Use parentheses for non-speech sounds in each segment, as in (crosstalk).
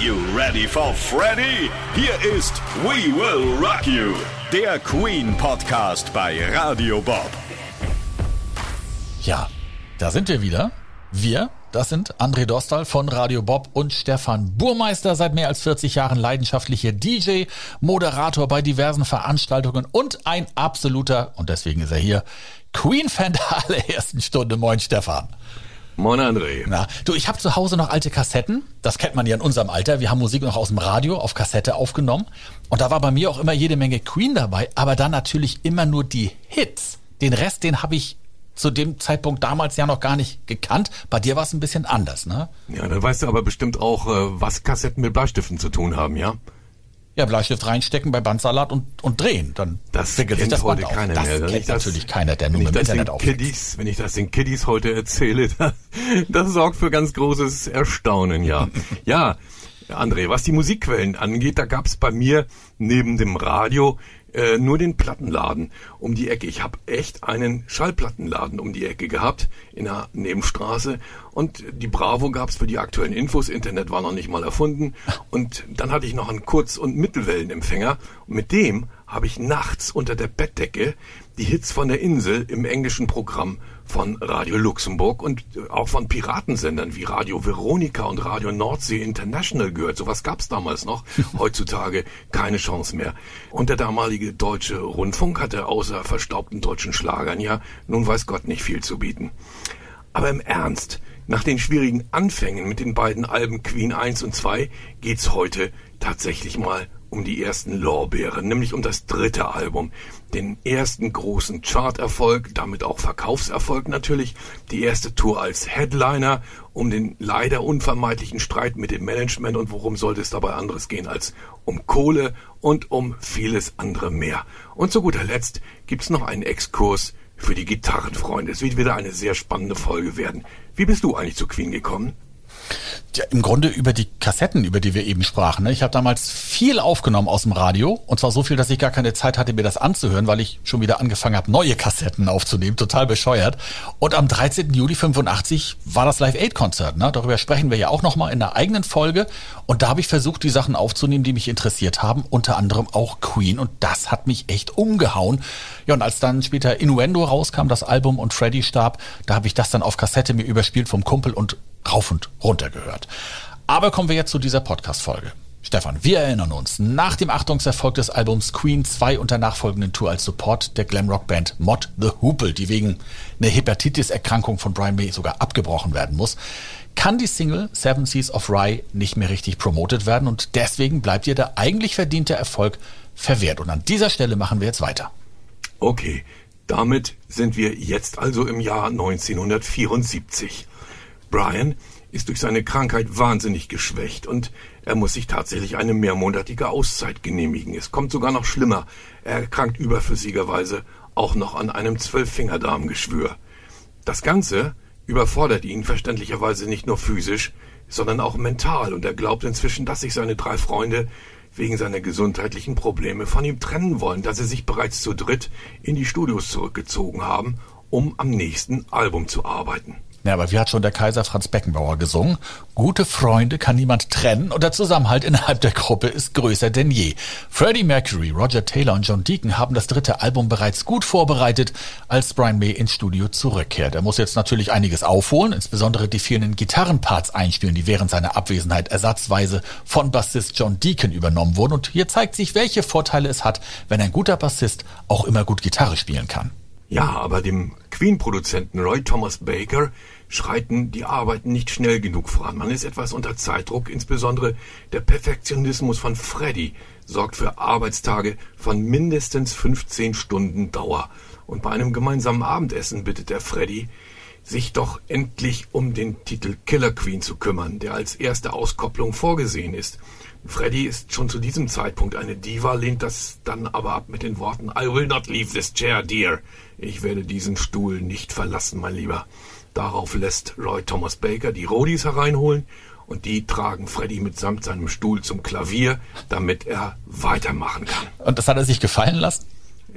you ready for Freddy? Hier ist We Will Rock You, der Queen Podcast bei Radio Bob. Ja, da sind wir wieder. Wir, das sind André Dostal von Radio Bob und Stefan Burmeister, seit mehr als 40 Jahren leidenschaftlicher DJ, Moderator bei diversen Veranstaltungen und ein absoluter, und deswegen ist er hier, Queen-Fan der (laughs) allerersten Stunde. Moin, Stefan. Moin André. Na, du, ich habe zu Hause noch alte Kassetten. Das kennt man ja in unserem Alter. Wir haben Musik noch aus dem Radio auf Kassette aufgenommen. Und da war bei mir auch immer jede Menge Queen dabei, aber dann natürlich immer nur die Hits. Den Rest, den habe ich zu dem Zeitpunkt damals ja noch gar nicht gekannt. Bei dir war es ein bisschen anders, ne? Ja, dann weißt du aber bestimmt auch, äh, was Kassetten mit Bleistiften zu tun haben, ja? Ja, Bleistift reinstecken bei Bandsalat und, und drehen. Dann das wickelt sich das heute Band keiner auf. mehr. Das kennt das, natürlich keiner, der nur mit im Internet aufwächst. Wenn ich das den Kiddies heute erzähle, das, (laughs) das sorgt für ganz großes Erstaunen, ja. (laughs) ja, André, was die Musikquellen angeht, da gab's bei mir neben dem Radio äh, nur den Plattenladen um die Ecke. Ich habe echt einen Schallplattenladen um die Ecke gehabt in der Nebenstraße und die Bravo gab's für die aktuellen Infos. Internet war noch nicht mal erfunden und dann hatte ich noch einen Kurz- und Mittelwellenempfänger und mit dem habe ich nachts unter der Bettdecke die Hits von der Insel im englischen Programm von Radio Luxemburg und auch von Piratensendern wie Radio Veronica und Radio Nordsee International gehört. Sowas gab's damals noch. (laughs) Heutzutage keine Chance mehr. Und der damalige deutsche Rundfunk hatte außer verstaubten deutschen Schlagern ja nun weiß Gott nicht viel zu bieten. Aber im Ernst, nach den schwierigen Anfängen mit den beiden Alben Queen 1 und 2 geht's heute tatsächlich mal um die ersten Lorbeeren, nämlich um das dritte Album, den ersten großen Charterfolg, damit auch Verkaufserfolg natürlich, die erste Tour als Headliner, um den leider unvermeidlichen Streit mit dem Management und worum sollte es dabei anderes gehen als um Kohle und um vieles andere mehr. Und zu guter Letzt gibt's noch einen Exkurs für die Gitarrenfreunde. Es wird wieder eine sehr spannende Folge werden. Wie bist du eigentlich zu Queen gekommen? Ja, Im Grunde über die Kassetten, über die wir eben sprachen. Ne? Ich habe damals viel aufgenommen aus dem Radio und zwar so viel, dass ich gar keine Zeit hatte, mir das anzuhören, weil ich schon wieder angefangen habe, neue Kassetten aufzunehmen. Total bescheuert. Und am 13. Juli 85 war das Live Aid Konzert. Ne? Darüber sprechen wir ja auch nochmal in einer eigenen Folge. Und da habe ich versucht, die Sachen aufzunehmen, die mich interessiert haben. Unter anderem auch Queen. Und das hat mich echt umgehauen. Ja, und als dann später Innuendo rauskam, das Album und Freddy starb, da habe ich das dann auf Kassette mir überspielt vom Kumpel und rauf und runter gehört. Aber kommen wir jetzt zu dieser Podcast-Folge. Stefan, wir erinnern uns, nach dem Achtungserfolg des Albums Queen 2 und der nachfolgenden Tour als Support der Glamrock-Band Mod The Hoople, die wegen einer Hepatitis-Erkrankung von Brian May sogar abgebrochen werden muss, kann die Single Seven Seas of Rye nicht mehr richtig promotet werden und deswegen bleibt ihr der eigentlich verdiente Erfolg verwehrt. Und an dieser Stelle machen wir jetzt weiter. Okay, damit sind wir jetzt also im Jahr 1974. Brian ist durch seine Krankheit wahnsinnig geschwächt und er muss sich tatsächlich eine mehrmonatige Auszeit genehmigen. Es kommt sogar noch schlimmer. Er erkrankt überflüssigerweise auch noch an einem Zwölffingerdarmgeschwür. Das Ganze überfordert ihn verständlicherweise nicht nur physisch, sondern auch mental und er glaubt inzwischen, dass sich seine drei Freunde wegen seiner gesundheitlichen Probleme von ihm trennen wollen, dass sie sich bereits zu dritt in die Studios zurückgezogen haben, um am nächsten Album zu arbeiten. Ja, aber wie hat schon der Kaiser Franz Beckenbauer gesungen? Gute Freunde kann niemand trennen und der Zusammenhalt innerhalb der Gruppe ist größer denn je. Freddie Mercury, Roger Taylor und John Deacon haben das dritte Album bereits gut vorbereitet, als Brian May ins Studio zurückkehrt. Er muss jetzt natürlich einiges aufholen, insbesondere die fehlenden Gitarrenparts einspielen, die während seiner Abwesenheit ersatzweise von Bassist John Deacon übernommen wurden. Und hier zeigt sich, welche Vorteile es hat, wenn ein guter Bassist auch immer gut Gitarre spielen kann. Ja, aber dem Queen-Produzenten Roy Thomas Baker schreiten die Arbeiten nicht schnell genug voran. Man ist etwas unter Zeitdruck, insbesondere der Perfektionismus von Freddy sorgt für Arbeitstage von mindestens 15 Stunden Dauer. Und bei einem gemeinsamen Abendessen bittet der Freddy, sich doch endlich um den Titel Killer Queen zu kümmern, der als erste Auskopplung vorgesehen ist. Freddy ist schon zu diesem Zeitpunkt eine Diva, lehnt das dann aber ab mit den Worten I will not leave this chair, dear. Ich werde diesen Stuhl nicht verlassen, mein Lieber. Darauf lässt Roy Thomas Baker die Rodis hereinholen und die tragen Freddy mitsamt seinem Stuhl zum Klavier, damit er weitermachen kann. Und das hat er sich gefallen lassen?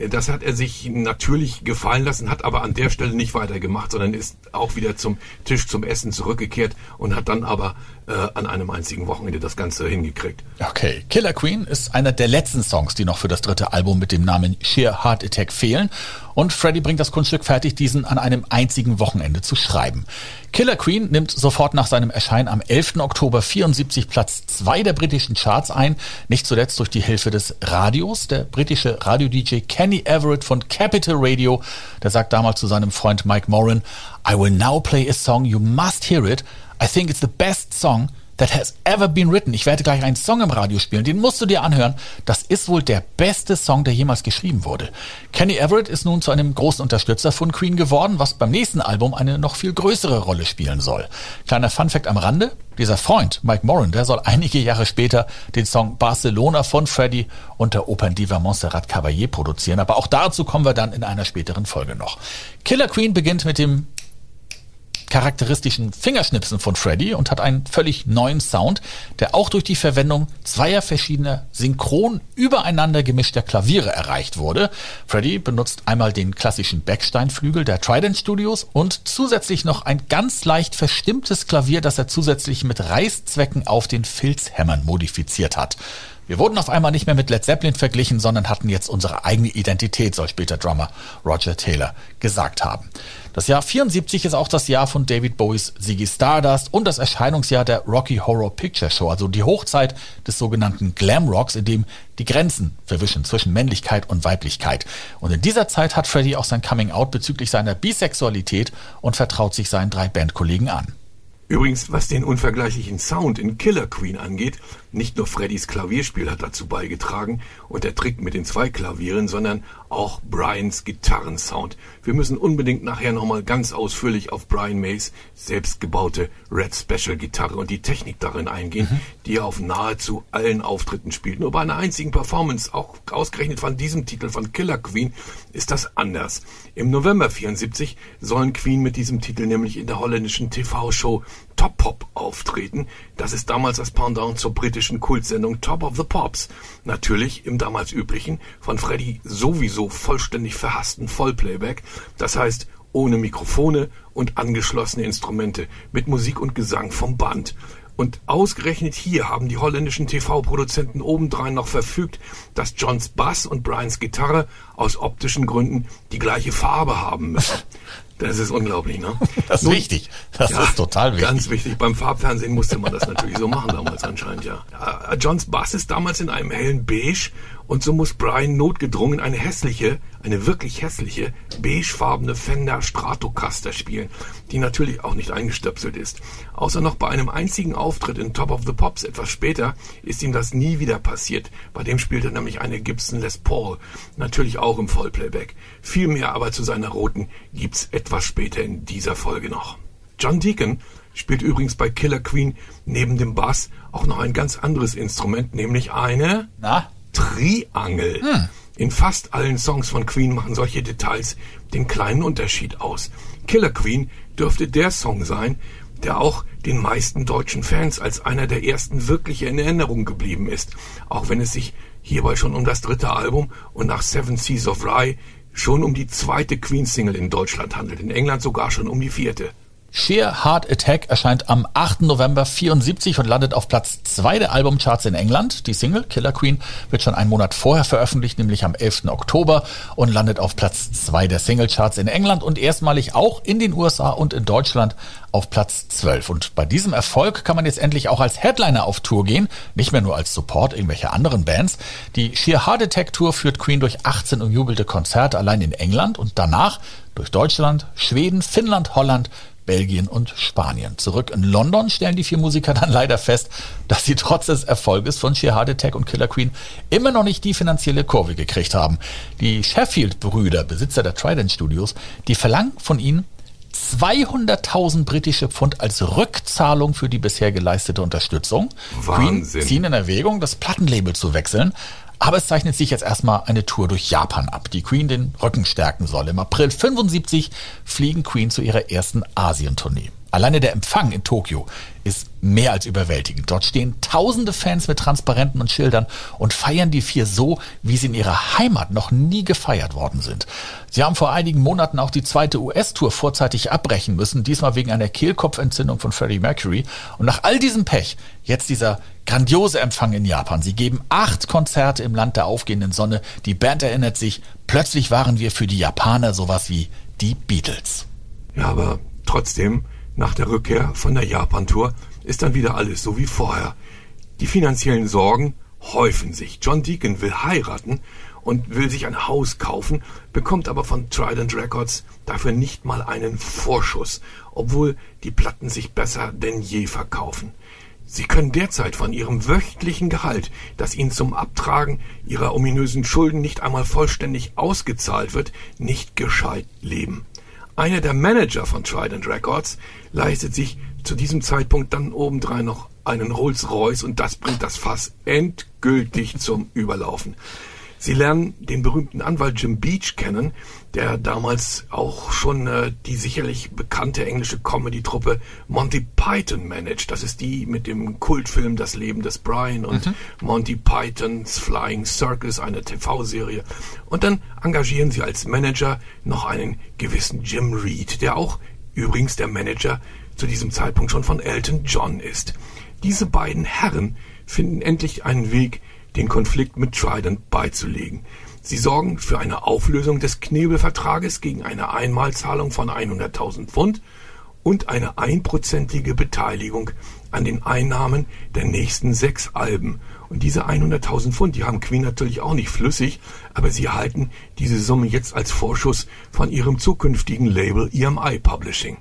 Das hat er sich natürlich gefallen lassen, hat aber an der Stelle nicht weitergemacht, sondern ist auch wieder zum Tisch zum Essen zurückgekehrt und hat dann aber äh, an einem einzigen Wochenende das Ganze hingekriegt. Okay, Killer Queen ist einer der letzten Songs, die noch für das dritte Album mit dem Namen Sheer Heart Attack fehlen. Und Freddie bringt das Kunststück fertig, diesen an einem einzigen Wochenende zu schreiben. Killer Queen nimmt sofort nach seinem Erscheinen am 11. Oktober 74 Platz 2 der britischen Charts ein, nicht zuletzt durch die Hilfe des Radios. Der britische Radio-DJ Kenny Everett von Capital Radio, der sagt damals zu seinem Freund Mike Moran, I will now play a song, you must hear it. I think it's the best song that has ever been written. Ich werde gleich einen Song im Radio spielen, den musst du dir anhören. Das ist wohl der beste Song, der jemals geschrieben wurde. Kenny Everett ist nun zu einem großen Unterstützer von Queen geworden, was beim nächsten Album eine noch viel größere Rolle spielen soll. Kleiner Funfact am Rande. Dieser Freund, Mike Moran, der soll einige Jahre später den Song Barcelona von Freddie und der Operndiva Montserrat Caballé produzieren. Aber auch dazu kommen wir dann in einer späteren Folge noch. Killer Queen beginnt mit dem charakteristischen Fingerschnipsen von Freddy und hat einen völlig neuen Sound, der auch durch die Verwendung zweier verschiedener synchron übereinander gemischter Klaviere erreicht wurde. Freddy benutzt einmal den klassischen Backsteinflügel der Trident Studios und zusätzlich noch ein ganz leicht verstimmtes Klavier, das er zusätzlich mit Reißzwecken auf den Filzhämmern modifiziert hat. Wir wurden auf einmal nicht mehr mit Led Zeppelin verglichen, sondern hatten jetzt unsere eigene Identität, soll später Drummer Roger Taylor gesagt haben. Das Jahr 74 ist auch das Jahr von David Bowies Ziggy Stardust und das Erscheinungsjahr der Rocky Horror Picture Show, also die Hochzeit des sogenannten Glam Rocks, in dem die Grenzen verwischen zwischen Männlichkeit und Weiblichkeit. Und in dieser Zeit hat Freddie auch sein Coming Out bezüglich seiner Bisexualität und vertraut sich seinen drei Bandkollegen an. Übrigens, was den unvergleichlichen Sound in Killer Queen angeht, nicht nur Freddys Klavierspiel hat dazu beigetragen und der Trick mit den zwei Klavieren, sondern auch Brians Gitarrensound. Wir müssen unbedingt nachher nochmal ganz ausführlich auf Brian Mays selbstgebaute Red Special Gitarre und die Technik darin eingehen, mhm. die er auf nahezu allen Auftritten spielt. Nur bei einer einzigen Performance, auch ausgerechnet von diesem Titel von Killer Queen, ist das anders. Im November 74 sollen Queen mit diesem Titel nämlich in der holländischen TV-Show Top Pop auftreten. Das ist damals das Pendant zur britischen Kultsendung Top of the Pops. Natürlich im damals üblichen, von Freddy sowieso vollständig verhassten Vollplayback. Das heißt, ohne Mikrofone und angeschlossene Instrumente, mit Musik und Gesang vom Band. Und ausgerechnet hier haben die holländischen TV-Produzenten obendrein noch verfügt, dass Johns Bass und Brians Gitarre aus optischen Gründen die gleiche Farbe haben müssen. (laughs) Das ist unglaublich, ne? (laughs) Das ist Nun, wichtig. Das ja, ist total wichtig. Ganz wichtig. Beim Farbfernsehen musste man das natürlich so machen damals anscheinend, ja. Johns Bass ist damals in einem hellen Beige und so muss Brian notgedrungen eine hässliche, eine wirklich hässliche, beigefarbene Fender Stratocaster spielen, die natürlich auch nicht eingestöpselt ist. Außer noch bei einem einzigen Auftritt in Top of the Pops etwas später ist ihm das nie wieder passiert. Bei dem spielt er nämlich eine Gibson Les Paul, natürlich auch im Vollplayback. Viel mehr aber zu seiner roten gibt's etwas später in dieser Folge noch. John Deacon spielt übrigens bei Killer Queen neben dem Bass auch noch ein ganz anderes Instrument, nämlich eine... Na? Triangel. Hm. In fast allen Songs von Queen machen solche Details den kleinen Unterschied aus. Killer Queen dürfte der Song sein, der auch den meisten deutschen Fans als einer der ersten wirklich in Erinnerung geblieben ist, auch wenn es sich hierbei schon um das dritte Album und nach Seven Seas of Rye schon um die zweite Queen-Single in Deutschland handelt, in England sogar schon um die vierte. Sheer Heart Attack erscheint am 8. November 74 und landet auf Platz 2 der Albumcharts in England. Die Single Killer Queen wird schon einen Monat vorher veröffentlicht, nämlich am 11. Oktober und landet auf Platz 2 der Singlecharts in England und erstmalig auch in den USA und in Deutschland auf Platz 12. Und bei diesem Erfolg kann man jetzt endlich auch als Headliner auf Tour gehen, nicht mehr nur als Support irgendwelcher anderen Bands. Die Sheer Heart Attack Tour führt Queen durch 18 umjubelte Konzerte allein in England und danach durch Deutschland, Schweden, Finnland, Holland, Belgien und Spanien. Zurück in London stellen die vier Musiker dann leider fest, dass sie trotz des Erfolges von Sheer Heart Attack und Killer Queen immer noch nicht die finanzielle Kurve gekriegt haben. Die Sheffield-Brüder, Besitzer der Trident Studios, die verlangen von ihnen 200.000 britische Pfund als Rückzahlung für die bisher geleistete Unterstützung. Wahnsinn. Queen ziehen in Erwägung, das Plattenlabel zu wechseln. Aber es zeichnet sich jetzt erstmal eine Tour durch Japan ab, die Queen den Rücken stärken soll. Im April 75 fliegen Queen zu ihrer ersten Asientournee. Alleine der Empfang in Tokio ist mehr als überwältigend. Dort stehen tausende Fans mit Transparenten und Schildern und feiern die vier so, wie sie in ihrer Heimat noch nie gefeiert worden sind. Sie haben vor einigen Monaten auch die zweite US-Tour vorzeitig abbrechen müssen, diesmal wegen einer Kehlkopfentzündung von Freddie Mercury. Und nach all diesem Pech jetzt dieser grandiose Empfang in Japan. Sie geben acht Konzerte im Land der aufgehenden Sonne. Die Band erinnert sich, plötzlich waren wir für die Japaner sowas wie die Beatles. Ja, aber trotzdem nach der Rückkehr von der Japan-Tour ist dann wieder alles so wie vorher. Die finanziellen Sorgen häufen sich. John Deacon will heiraten und will sich ein Haus kaufen, bekommt aber von Trident Records dafür nicht mal einen Vorschuss, obwohl die Platten sich besser denn je verkaufen. Sie können derzeit von Ihrem wöchentlichen Gehalt, das Ihnen zum Abtragen Ihrer ominösen Schulden nicht einmal vollständig ausgezahlt wird, nicht gescheit leben. Einer der Manager von Trident Records leistet sich zu diesem Zeitpunkt dann obendrein noch einen Rolls-Royce und das bringt das Fass endgültig zum Überlaufen. Sie lernen den berühmten Anwalt Jim Beach kennen, der damals auch schon äh, die sicherlich bekannte englische Comedy-Truppe Monty Python managt. Das ist die mit dem Kultfilm Das Leben des Brian und mhm. Monty Pythons Flying Circus, eine TV-Serie. Und dann engagieren sie als Manager noch einen gewissen Jim Reed, der auch übrigens der Manager zu diesem Zeitpunkt schon von Elton John ist. Diese beiden Herren finden endlich einen Weg, den Konflikt mit Trident beizulegen. Sie sorgen für eine Auflösung des Knebelvertrages gegen eine Einmalzahlung von 100.000 Pfund und eine einprozentige Beteiligung an den Einnahmen der nächsten sechs Alben. Und diese 100.000 Pfund, die haben Queen natürlich auch nicht flüssig, aber sie erhalten diese Summe jetzt als Vorschuss von ihrem zukünftigen Label EMI Publishing.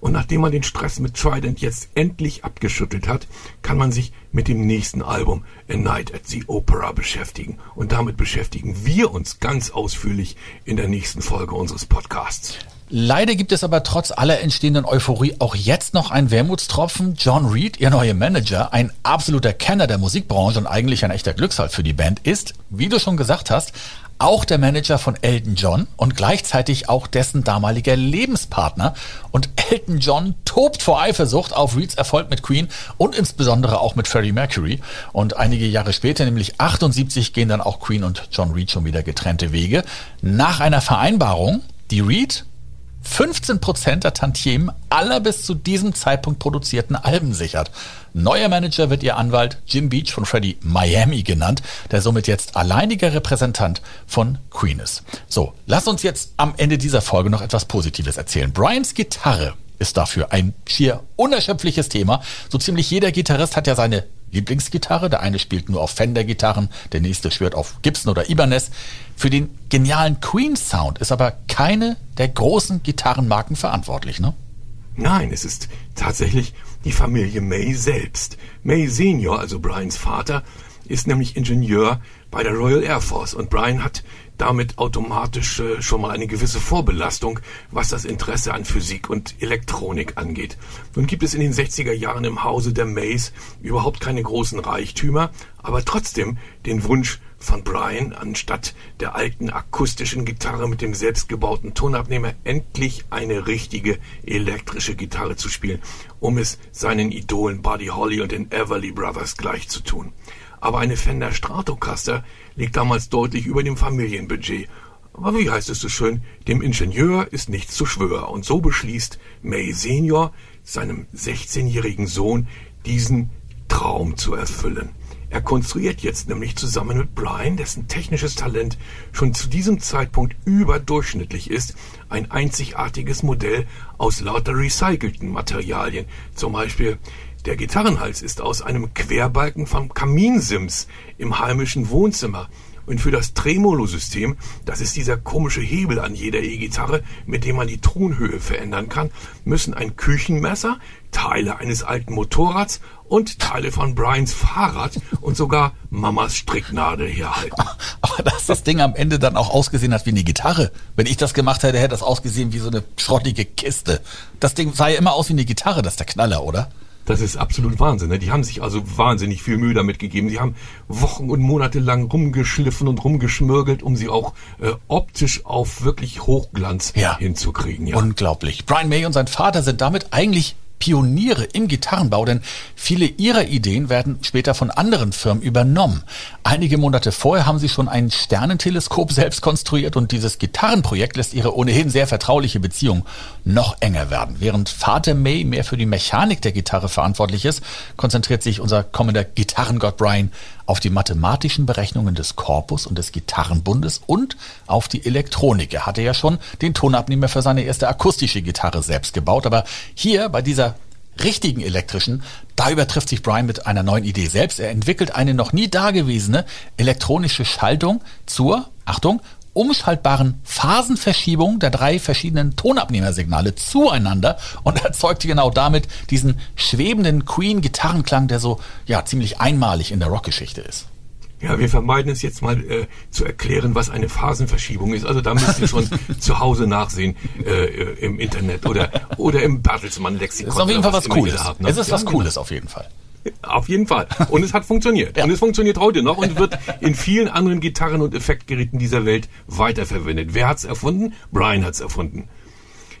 Und nachdem man den Stress mit Trident jetzt endlich abgeschüttelt hat, kann man sich mit dem nächsten Album A Night at the Opera beschäftigen. Und damit beschäftigen wir uns ganz ausführlich in der nächsten Folge unseres Podcasts. Leider gibt es aber trotz aller entstehenden Euphorie auch jetzt noch einen Wermutstropfen. John Reed, ihr neuer Manager, ein absoluter Kenner der Musikbranche und eigentlich ein echter Glücksfall für die Band, ist, wie du schon gesagt hast, auch der Manager von Elton John und gleichzeitig auch dessen damaliger Lebenspartner. Und Elton John tobt vor Eifersucht auf Reeds Erfolg mit Queen und insbesondere auch mit Freddie Mercury. Und einige Jahre später, nämlich 78, gehen dann auch Queen und John Reed schon wieder getrennte Wege. Nach einer Vereinbarung, die Reed 15 Prozent der Tantiemen aller bis zu diesem Zeitpunkt produzierten Alben sichert. Neuer Manager wird ihr Anwalt Jim Beach von Freddie Miami genannt, der somit jetzt alleiniger Repräsentant von Queen ist. So, lass uns jetzt am Ende dieser Folge noch etwas Positives erzählen. Brians Gitarre ist dafür ein schier unerschöpfliches Thema. So ziemlich jeder Gitarrist hat ja seine Lieblingsgitarre. Der eine spielt nur auf Fender-Gitarren, der nächste schwört auf Gibson oder Ibanez. Für den genialen Queen-Sound ist aber keine der großen Gitarrenmarken verantwortlich, ne? Nein, es ist tatsächlich die Familie May selbst. May Senior, also Brians Vater, ist nämlich Ingenieur bei der Royal Air Force und Brian hat damit automatisch äh, schon mal eine gewisse Vorbelastung, was das Interesse an Physik und Elektronik angeht. Nun gibt es in den 60er Jahren im Hause der Mays überhaupt keine großen Reichtümer, aber trotzdem den Wunsch von Brian, anstatt der alten akustischen Gitarre mit dem selbstgebauten Tonabnehmer endlich eine richtige elektrische Gitarre zu spielen, um es seinen Idolen Buddy Holly und den Everly Brothers gleich zu tun aber eine Fender Stratocaster liegt damals deutlich über dem Familienbudget. Aber wie heißt es so schön, dem Ingenieur ist nichts zu schwör. Und so beschließt May Senior, seinem 16-jährigen Sohn, diesen Traum zu erfüllen. Er konstruiert jetzt nämlich zusammen mit Brian, dessen technisches Talent schon zu diesem Zeitpunkt überdurchschnittlich ist, ein einzigartiges Modell aus lauter recycelten Materialien, zum Beispiel der Gitarrenhals ist aus einem Querbalken vom Kaminsims im heimischen Wohnzimmer. Und für das Tremolo-System, das ist dieser komische Hebel an jeder E-Gitarre, mit dem man die Tonhöhe verändern kann, müssen ein Küchenmesser, Teile eines alten Motorrads und Teile von Brians Fahrrad und sogar Mamas Stricknadel herhalten. (laughs) Aber dass das Ding am Ende dann auch ausgesehen hat wie eine Gitarre. Wenn ich das gemacht hätte, hätte das ausgesehen wie so eine schrottige Kiste. Das Ding sah ja immer aus wie eine Gitarre, das ist der Knaller, oder? Das ist absolut Wahnsinn. Ne? Die haben sich also wahnsinnig viel Mühe damit gegeben. Sie haben Wochen und Monate lang rumgeschliffen und rumgeschmürgelt, um sie auch äh, optisch auf wirklich Hochglanz ja. hinzukriegen. Ja. Unglaublich. Brian May und sein Vater sind damit eigentlich Pioniere im Gitarrenbau, denn viele ihrer Ideen werden später von anderen Firmen übernommen. Einige Monate vorher haben sie schon ein Sternenteleskop (laughs) selbst konstruiert und dieses Gitarrenprojekt lässt ihre ohnehin sehr vertrauliche Beziehung noch enger werden. Während Vater May mehr für die Mechanik der Gitarre verantwortlich ist, konzentriert sich unser kommender Gitarrengott Brian auf die mathematischen Berechnungen des Korpus und des Gitarrenbundes und auf die Elektronik. Er hatte ja schon den Tonabnehmer für seine erste akustische Gitarre selbst gebaut, aber hier bei dieser richtigen elektrischen, da übertrifft sich Brian mit einer neuen Idee selbst. Er entwickelt eine noch nie dagewesene elektronische Schaltung zur, Achtung, umschaltbaren Phasenverschiebung der drei verschiedenen Tonabnehmersignale zueinander und (laughs) erzeugte genau damit diesen schwebenden Queen-Gitarrenklang, der so ja ziemlich einmalig in der Rockgeschichte ist. Ja, wir vermeiden es jetzt mal äh, zu erklären, was eine Phasenverschiebung ist. Also da müsst ihr schon (laughs) zu Hause nachsehen äh, im Internet oder oder im Bertelsmann-Lexikon. Es ist auf jeden Fall was, was Cooles. Habt, ne? Es ist was genau. Cooles auf jeden Fall. Auf jeden Fall. Und es hat funktioniert. ja. Und es funktioniert heute noch und wird in vielen anderen Gitarren und Effektgeräten dieser Welt weiterverwendet. Wer hat's erfunden? Brian hat's erfunden.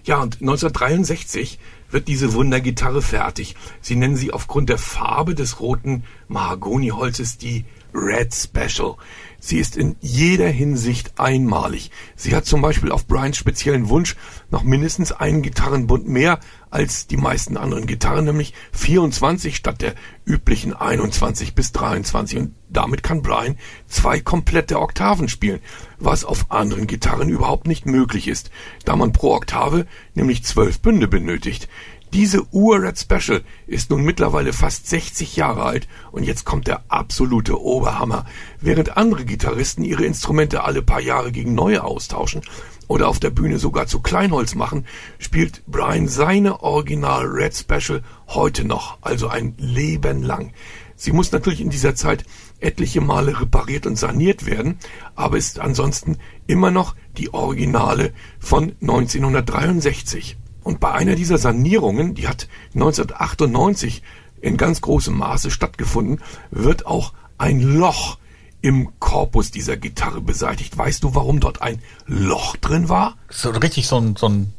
Ja, und 1963 wird diese Wundergitarre fertig. Sie nennen sie aufgrund der Farbe des roten Mahagoniholzes die Red Special. Sie ist in jeder Hinsicht einmalig. Sie hat zum Beispiel auf Brians speziellen Wunsch noch mindestens einen Gitarrenbund mehr als die meisten anderen Gitarren, nämlich 24 statt der üblichen 21 bis 23. Und damit kann Brian zwei komplette Oktaven spielen, was auf anderen Gitarren überhaupt nicht möglich ist, da man pro Oktave nämlich zwölf Bünde benötigt. Diese Uhr Red Special ist nun mittlerweile fast 60 Jahre alt und jetzt kommt der absolute Oberhammer. Während andere Gitarristen ihre Instrumente alle paar Jahre gegen neue austauschen oder auf der Bühne sogar zu Kleinholz machen, spielt Brian seine Original Red Special heute noch, also ein Leben lang. Sie muss natürlich in dieser Zeit etliche Male repariert und saniert werden, aber ist ansonsten immer noch die Originale von 1963. Und bei einer dieser Sanierungen, die hat 1998 in ganz großem Maße stattgefunden, wird auch ein Loch im Korpus dieser Gitarre beseitigt. Weißt du, warum dort ein Loch drin war? So richtig so ein, so ein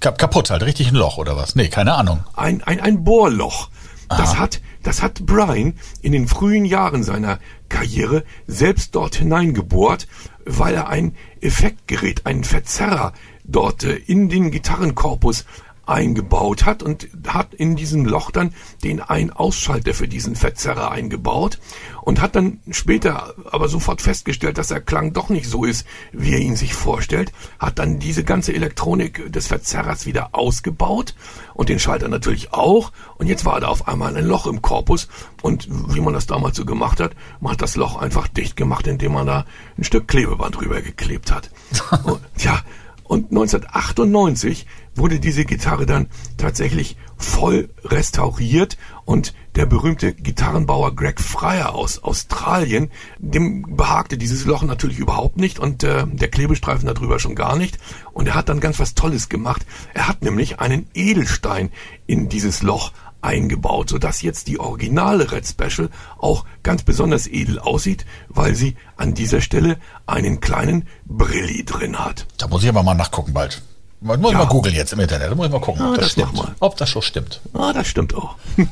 kaputt halt, richtig ein Loch oder was? Nee, keine Ahnung. Ein, ein, ein Bohrloch. Aha. Das hat, das hat Brian in den frühen Jahren seiner Karriere selbst dort hineingebohrt, weil er ein Effektgerät, einen Verzerrer dort äh, in den Gitarrenkorpus eingebaut hat und hat in diesem Loch dann den Ein-Ausschalter für diesen Verzerrer eingebaut und hat dann später aber sofort festgestellt, dass der Klang doch nicht so ist, wie er ihn sich vorstellt, hat dann diese ganze Elektronik des Verzerrers wieder ausgebaut und den Schalter natürlich auch und jetzt war da auf einmal ein Loch im Korpus und wie man das damals so gemacht hat, man hat das Loch einfach dicht gemacht, indem man da ein Stück Klebeband drüber geklebt hat. (laughs) und, ja, und 1998 wurde diese Gitarre dann tatsächlich voll restauriert und der berühmte Gitarrenbauer Greg Fryer aus Australien, dem behagte dieses Loch natürlich überhaupt nicht und äh, der Klebestreifen darüber schon gar nicht. Und er hat dann ganz was Tolles gemacht. Er hat nämlich einen Edelstein in dieses Loch eingebaut, sodass jetzt die originale Red Special auch ganz besonders edel aussieht, weil sie an dieser Stelle einen kleinen Brilli drin hat. Da muss ich aber mal nachgucken bald. Man muss ja. mal googeln jetzt im Internet. Da muss ich mal gucken, ah, ob das, das stimmt. Ob das schon stimmt. Ah, das stimmt auch. (laughs)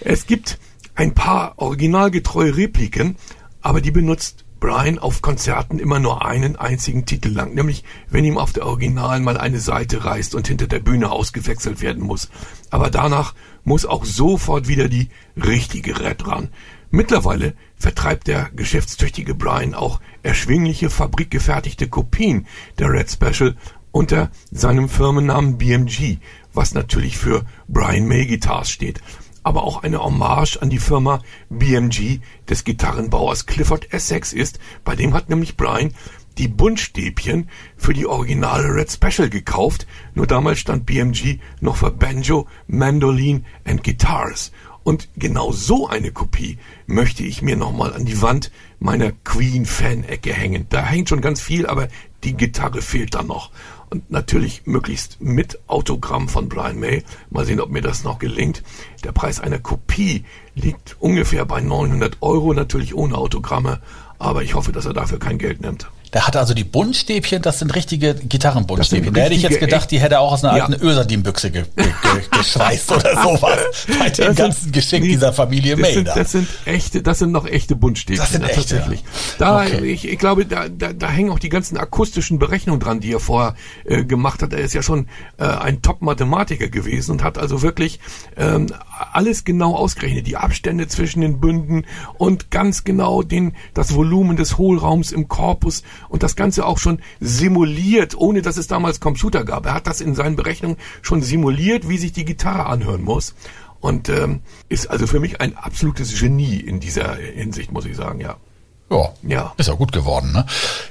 es gibt ein paar originalgetreue Repliken, aber die benutzt Brian auf Konzerten immer nur einen einzigen Titel lang, nämlich wenn ihm auf der Original mal eine Seite reißt und hinter der Bühne ausgewechselt werden muss. Aber danach muss auch sofort wieder die richtige Red ran. Mittlerweile vertreibt der geschäftstüchtige Brian auch erschwingliche fabrikgefertigte Kopien der Red Special unter seinem Firmennamen BMG, was natürlich für Brian May Guitars steht aber auch eine Hommage an die Firma BMG des Gitarrenbauers Clifford Essex ist. Bei dem hat nämlich Brian die Buntstäbchen für die originale Red Special gekauft. Nur damals stand BMG noch für Banjo, Mandolin and Guitars. Und genau so eine Kopie möchte ich mir nochmal an die Wand meiner Queen-Fan-Ecke hängen. Da hängt schon ganz viel, aber die Gitarre fehlt dann noch und natürlich möglichst mit Autogramm von Brian May. Mal sehen, ob mir das noch gelingt. Der Preis einer Kopie liegt ungefähr bei 900 Euro, natürlich ohne Autogramme, aber ich hoffe, dass er dafür kein Geld nimmt. Der hat also die Buntstäbchen, das sind richtige Gitarrenbuntstäbchen. Da hätte ich jetzt gedacht, die hätte er auch aus einer Ja. alten Öserdin-Büchse ge ge ge geschweißt (laughs) oder sowas. Bei dem Das ganzen sind- Geschenk nee, dieser Familie das sind, das sind echte, das sind noch echte Buntstäbchen. Das sind echte, tatsächlich. Da, Okay. ich, ich glaube, da, da, da hängen auch die ganzen akustischen Berechnungen dran, die er vorher äh, gemacht hat. Er ist ja schon äh, ein Top-Mathematiker gewesen und hat also wirklich ähm, alles genau ausgerechnet, die Abstände zwischen den Bünden und ganz genau den, das Volumen des Hohlraums im Korpus und das Ganze auch schon simuliert, ohne dass es damals Computer gab. Er hat das in seinen Berechnungen schon simuliert, wie sich die Gitarre anhören muss. Und ähm, ist also für mich ein absolutes Genie in dieser Hinsicht, muss ich sagen, ja. Ja, Ja. ist ja gut geworden. Ne?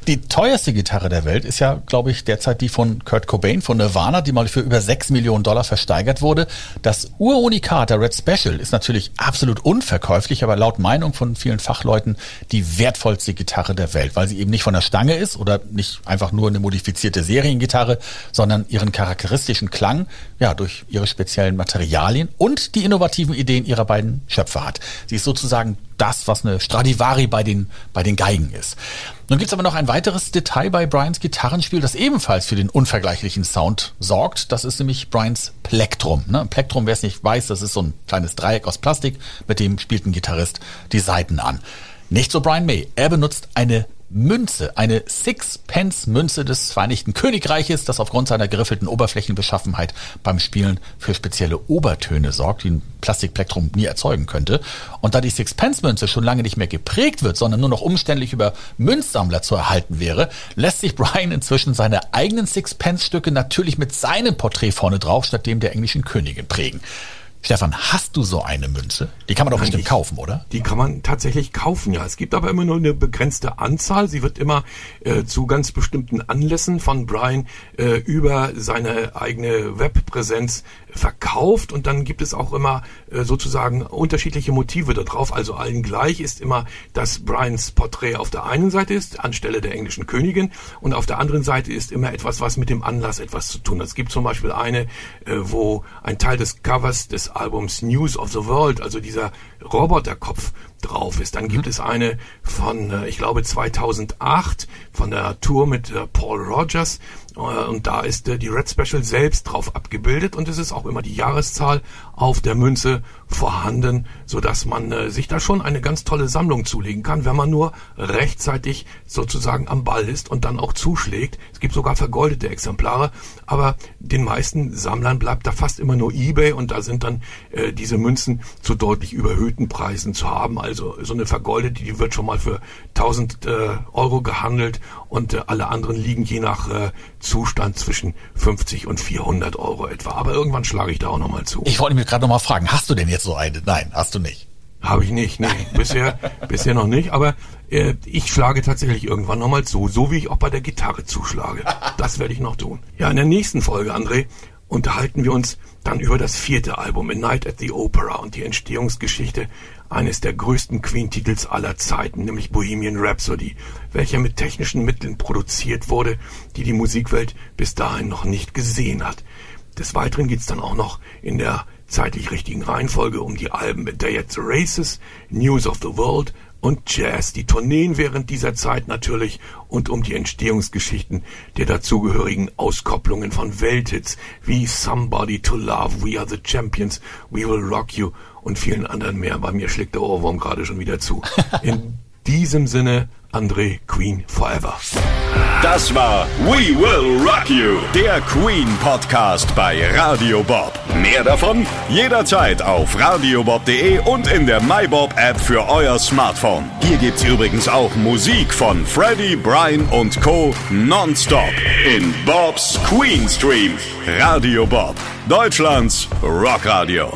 Die teuerste Gitarre der Welt ist ja, glaube ich, derzeit die von Kurt Cobain von Nirvana, die mal für über 6 Millionen Dollar versteigert wurde. Das Urunikat, der Red Special, ist natürlich absolut unverkäuflich, aber laut Meinung von vielen Fachleuten die wertvollste Gitarre der Welt, weil sie eben nicht von der Stange ist oder nicht einfach nur eine modifizierte Seriengitarre, sondern ihren charakteristischen Klang ja durch ihre speziellen Materialien und die innovativen Ideen ihrer beiden Schöpfer hat. Sie ist sozusagen das, was eine Stradivari bei den, bei den Geigen ist. Nun gibt's aber noch ein weiteres Detail bei Brians Gitarrenspiel, das ebenfalls für den unvergleichlichen Sound sorgt. Das ist nämlich Brians Plektrum. Ne? Plektrum, wer es nicht weiß, das ist so ein kleines Dreieck aus Plastik, mit dem spielt ein Gitarrist die Saiten an. Nicht so Brian May. Er benutzt eine Münze, eine Sixpence-Münze des Vereinigten Königreiches, das aufgrund seiner geriffelten Oberflächenbeschaffenheit beim Spielen für spezielle Obertöne sorgt, die ein Plastikplektrum nie erzeugen könnte. Und da die Sixpence-Münze schon lange nicht mehr geprägt wird, sondern nur noch umständlich über Münzsammler zu erhalten wäre, lässt sich Brian inzwischen seine eigenen Sixpence-Stücke natürlich mit seinem Porträt vorne drauf statt dem der englischen Königin prägen. Stefan, hast du so eine Münze? Die kann man doch bestimmt ich- kaufen, oder? Die kann man tatsächlich kaufen, ja. Es gibt aber immer nur eine begrenzte Anzahl. Sie wird immer äh, zu ganz bestimmten Anlässen von Brian äh, über seine eigene Webpräsenz verkauft und dann gibt es auch immer äh, sozusagen unterschiedliche Motive da drauf. Also allen gleich ist immer, dass Brians Porträt auf der einen Seite ist, anstelle der englischen Königin und auf der anderen Seite ist immer etwas, was mit dem Anlass etwas zu tun hat. Es gibt zum Beispiel eine, äh, wo ein Teil des Covers des Albums News of the World, also dieser Roboterkopf drauf ist. Dann gibt es eine von, äh, ich glaube, 2008 von der Tour mit äh, Paul Rogers und da ist äh, die Red Special selbst drauf abgebildet und es ist auch immer die Jahreszahl auf der Münze vorhanden, so dass man äh, sich da schon eine ganz tolle Sammlung zulegen kann, wenn man nur rechtzeitig sozusagen am Ball ist und dann auch zuschlägt. Es gibt sogar vergoldete Exemplare, aber den meisten Sammlern bleibt da fast immer nur eBay und da sind dann äh, diese Münzen zu deutlich überhöhten Preisen zu haben. Also so eine vergoldete, die wird schon mal für 1000 äh, Euro gehandelt und äh, alle anderen liegen je nach äh, Zustand zwischen 50 und 400 Euro etwa. Aber irgendwann schlage ich da auch nochmal zu. Ich wollte mich gerade noch mal fragen, hast du denn jetzt so eine? Nein, hast du nicht. Habe ich nicht, nee, (laughs) bisher, bisher noch nicht, aber äh, ich schlage tatsächlich irgendwann nochmal zu, so wie ich auch bei der Gitarre zuschlage. Das werde ich noch tun. Ja, in der nächsten Folge, André, unterhalten wir uns dann über das vierte Album, A Night at the Opera und die Entstehungsgeschichte eines der größten Queen-Titels aller Zeiten, nämlich Bohemian Rhapsody, welcher mit technischen Mitteln produziert wurde, die die Musikwelt bis dahin noch nicht gesehen hat. Des Weiteren geht's dann auch noch in der zeitlich richtigen Reihenfolge um die Alben A Day at the Races, News of the World und Jazz, die Tourneen während dieser Zeit natürlich und um die Entstehungsgeschichten der dazugehörigen Auskopplungen von Welthits wie Somebody to Love, We Are the Champions, We Will Rock You und vielen anderen mehr. Bei mir schlägt der Ohrwurm gerade schon wieder zu. In diesem Sinne, André Queen Forever. Das war We Will Rock You, der Queen Podcast bei Radio Bob. Mehr davon jederzeit auf radiobob.de und in der MyBob App für euer Smartphone. Hier gibt's übrigens auch Musik von Freddie, Brian und Co. nonstop in Bobs Queen Stream. Radio Bob, Deutschlands Rockradio.